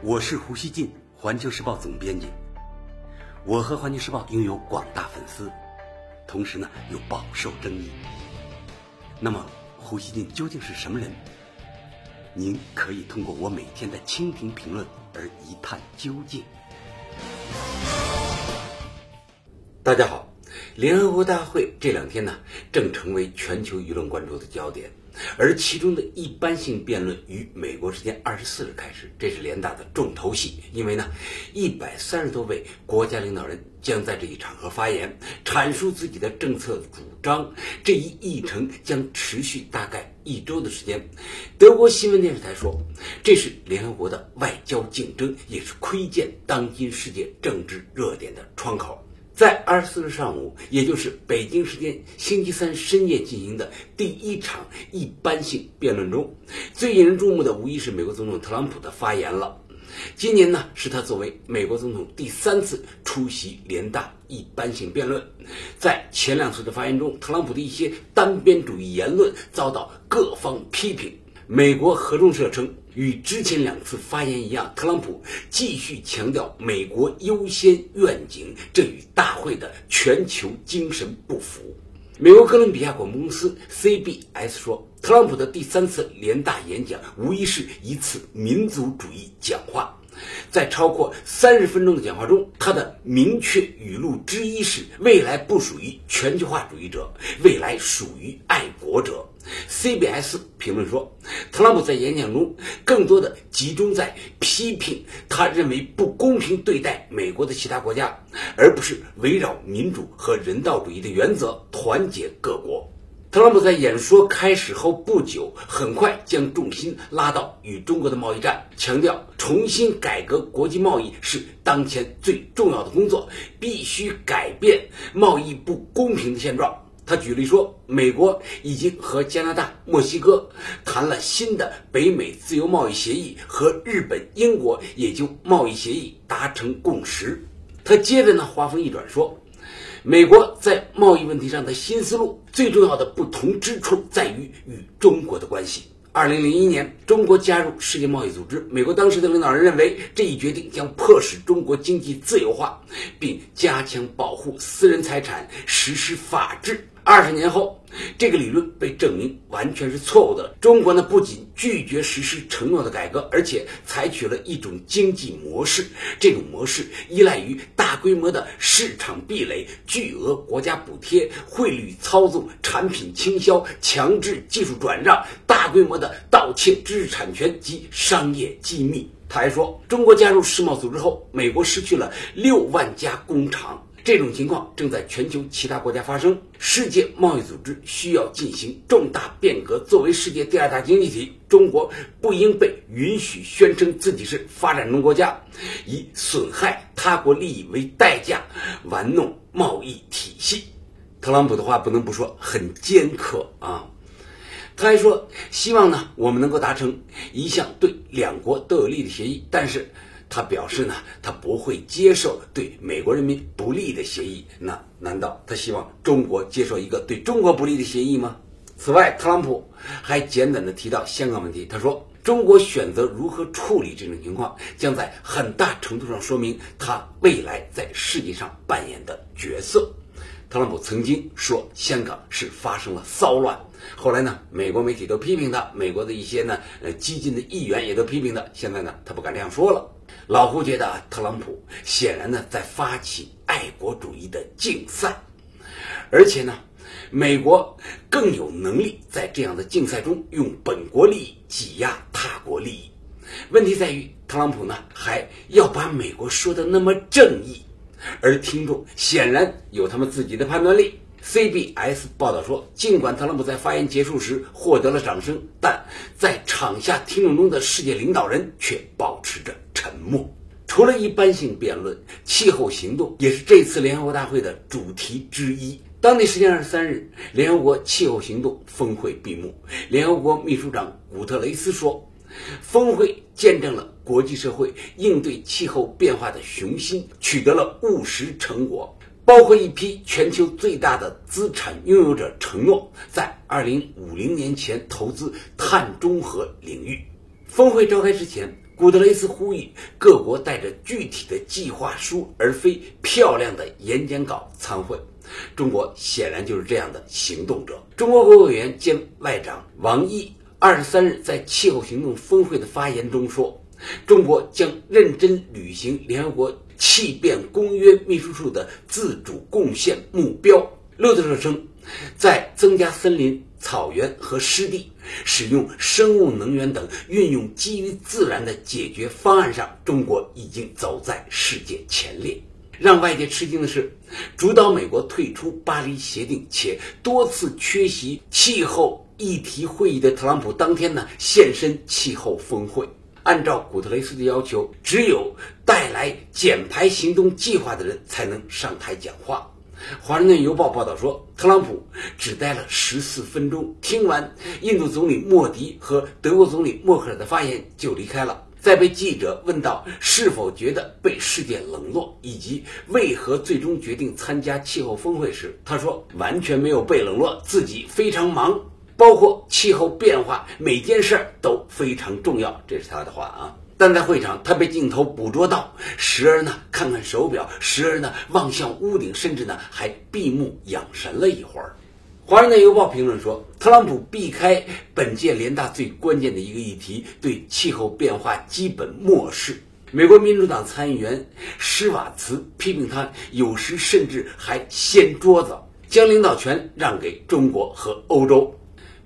我是胡锡进，环球时报总编辑。我和环球时报拥有广大粉丝，同时呢又饱受争议。那么，胡锡进究竟是什么人？您可以通过我每天的蜻蜓评论而一探究竟。大家好，联合国大会这两天呢，正成为全球舆论关注的焦点。而其中的一般性辩论于美国时间二十四日开始，这是联大的重头戏。因为呢，一百三十多位国家领导人将在这一场合发言，阐述自己的政策主张。这一议程将持续大概一周的时间。德国新闻电视台说，这是联合国的外交竞争，也是窥见当今世界政治热点的窗口。在二十四日上午，也就是北京时间星期三深夜进行的第一场一般性辩论中，最引人注目的无疑是美国总统特朗普的发言了。今年呢，是他作为美国总统第三次出席联大一般性辩论。在前两次的发言中，特朗普的一些单边主义言论遭到各方批评。美国合众社称，与之前两次发言一样，特朗普继续强调美国优先愿景，这与大会的全球精神不符。美国哥伦比亚广播公司 CBS 说，特朗普的第三次联大演讲无疑是一次民族主义讲话。在超过三十分钟的讲话中，他的明确语录之一是：“未来不属于全球化主义者，未来属于爱国者。” CBS 评论说，特朗普在演讲中更多的集中在批评他认为不公平对待美国的其他国家，而不是围绕民主和人道主义的原则团结各国。特朗普在演说开始后不久，很快将重心拉到与中国的贸易战，强调重新改革国际贸易是当前最重要的工作，必须改变贸易不公平的现状。他举例说，美国已经和加拿大、墨西哥谈了新的北美自由贸易协议，和日本、英国也就贸易协议达成共识。他接着呢，话锋一转说。美国在贸易问题上的新思路，最重要的不同之处在于与中国的关系。二零零一年，中国加入世界贸易组织，美国当时的领导人认为这一决定将迫使中国经济自由化，并加强保护私人财产，实施法治。二十年后，这个理论被证明完全是错误的。中国呢，不仅拒绝实施承诺的改革，而且采取了一种经济模式。这种模式依赖于大规模的市场壁垒、巨额国家补贴、汇率操纵、产品倾销、强制技术转让、大规模的盗窃知识产权及商业机密。他还说，中国加入世贸组织后，美国失去了六万家工厂。这种情况正在全球其他国家发生。世界贸易组织需要进行重大变革。作为世界第二大经济体，中国不应被允许宣称自己是发展中国家，以损害他国利益为代价玩弄贸易体系。特朗普的话不能不说很尖刻啊！他还说，希望呢我们能够达成一项对两国都有利的协议，但是。他表示呢，他不会接受对美国人民不利的协议。那难道他希望中国接受一个对中国不利的协议吗？此外，特朗普还简短的提到香港问题。他说，中国选择如何处理这种情况，将在很大程度上说明他未来在世界上扮演的角色。特朗普曾经说香港是发生了骚乱，后来呢，美国媒体都批评他，美国的一些呢，呃，激进的议员也都批评他。现在呢，他不敢这样说了。老胡觉得特朗普显然呢在发起爱国主义的竞赛，而且呢，美国更有能力在这样的竞赛中用本国利益挤压他国利益。问题在于，特朗普呢还要把美国说的那么正义，而听众显然有他们自己的判断力。CBS 报道说，尽管特朗普在发言结束时获得了掌声，但在场下听众中的世界领导人却保持着。沉默。除了一般性辩论，气候行动也是这次联合国大会的主题之一。当地时间二十三日，联合国气候行动峰会闭幕。联合国秘书长古特雷斯说：“峰会见证了国际社会应对气候变化的雄心，取得了务实成果。包括一批全球最大的资产拥有者承诺，在二零五零年前投资碳中和领域。”峰会召开之前。古特雷斯呼吁各国带着具体的计划书，而非漂亮的演讲稿参会。中国显然就是这样的行动者。中国国务委员兼外长王毅二十三日在气候行动峰会的发言中说：“中国将认真履行联合国气变公约秘书处的自主贡献目标。”路透社称，在增加森林。草原和湿地，使用生物能源等运用基于自然的解决方案上，中国已经走在世界前列。让外界吃惊的是，主导美国退出巴黎协定且多次缺席气候议题会议的特朗普，当天呢现身气候峰会。按照古特雷斯的要求，只有带来减排行动计划的人才能上台讲话。《华盛顿邮报》报道说，特朗普只待了十四分钟，听完印度总理莫迪和德国总理默克尔的发言就离开了。在被记者问到是否觉得被世界冷落，以及为何最终决定参加气候峰会时，他说：“完全没有被冷落，自己非常忙，包括气候变化，每件事儿都非常重要。”这是他的话啊。但在会场，他被镜头捕捉到，时而呢看看手表，时而呢望向屋顶，甚至呢还闭目养神了一会儿。《华盛顿邮报》评论说，特朗普避开本届联大最关键的一个议题，对气候变化基本漠视。美国民主党参议员施瓦茨批评他，有时甚至还掀桌子，将领导权让给中国和欧洲。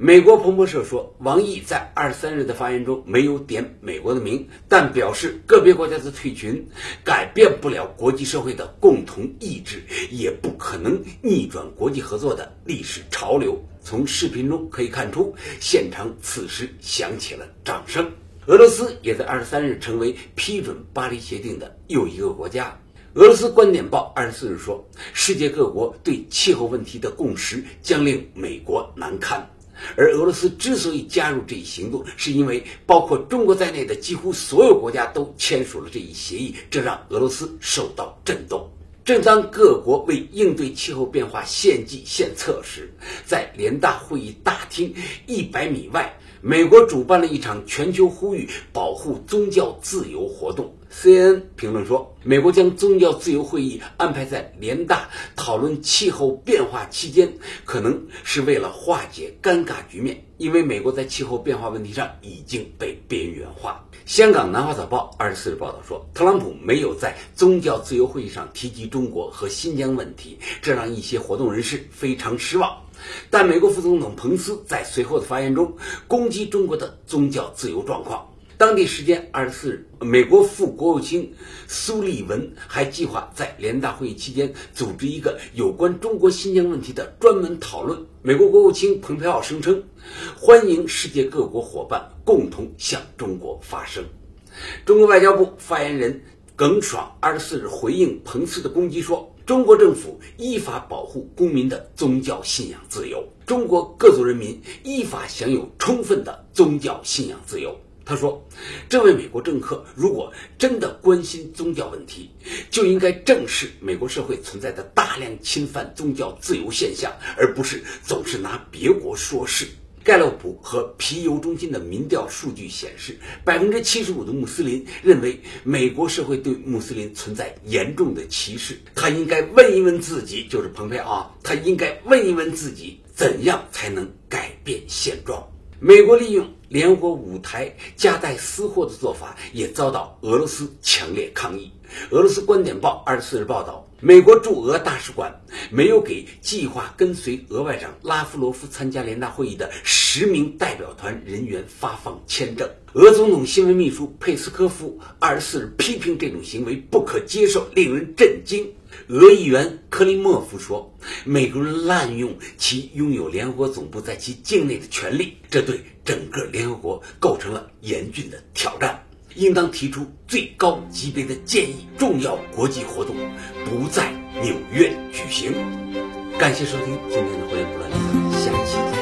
美国彭博社说，王毅在二十三日的发言中没有点美国的名，但表示个别国家的退群改变不了国际社会的共同意志，也不可能逆转国际合作的历史潮流。从视频中可以看出，现场此时响起了掌声。俄罗斯也在二十三日成为批准巴黎协定的又一个国家。俄罗斯观点报二十四日说，世界各国对气候问题的共识将令美国难堪。而俄罗斯之所以加入这一行动，是因为包括中国在内的几乎所有国家都签署了这一协议，这让俄罗斯受到震动。正当各国为应对气候变化献计献策时，在联大会议大厅一百米外，美国主办了一场全球呼吁保护宗教自由活动。CNN 评论说，美国将宗教自由会议安排在联大讨论气候变化期间，可能是为了化解尴尬局面，因为美国在气候变化问题上已经被边缘化。香港南华早报二十四日报道说，特朗普没有在宗教自由会议上提及中国和新疆问题，这让一些活动人士非常失望。但美国副总统彭斯在随后的发言中攻击中国的宗教自由状况。当地时间二十四日，美国副国务卿苏利文还计划在联大会议期间组织一个有关中国新疆问题的专门讨论。美国国务卿蓬佩奥声称，欢迎世界各国伙伴共同向中国发声。中国外交部发言人耿爽二十四日回应彭斯的攻击说：“中国政府依法保护公民的宗教信仰自由，中国各族人民依法享有充分的宗教信仰自由。”他说：“这位美国政客如果真的关心宗教问题，就应该正视美国社会存在的大量侵犯宗教自由现象，而不是总是拿别国说事。”盖洛普和皮尤中心的民调数据显示，百分之七十五的穆斯林认为美国社会对穆斯林存在严重的歧视。他应该问一问自己，就是蓬佩奥，他应该问一问自己，怎样才能改变现状？美国利用。联合国舞台夹带私货的做法也遭到俄罗斯强烈抗议。俄罗斯观点报二十四日报道，美国驻俄大使馆没有给计划跟随俄外长拉夫罗夫参加联大会议的十名代表团人员发放签证。俄总统新闻秘书佩斯科夫二十四日批评这种行为不可接受，令人震惊。俄议员克里莫夫说：“美国人滥用其拥有联合国总部在其境内的权利，这对整个联合国构成了严峻的挑战，应当提出最高级别的建议。重要国际活动不在纽约举行。”感谢收听今天的《火焰不乱》，下期。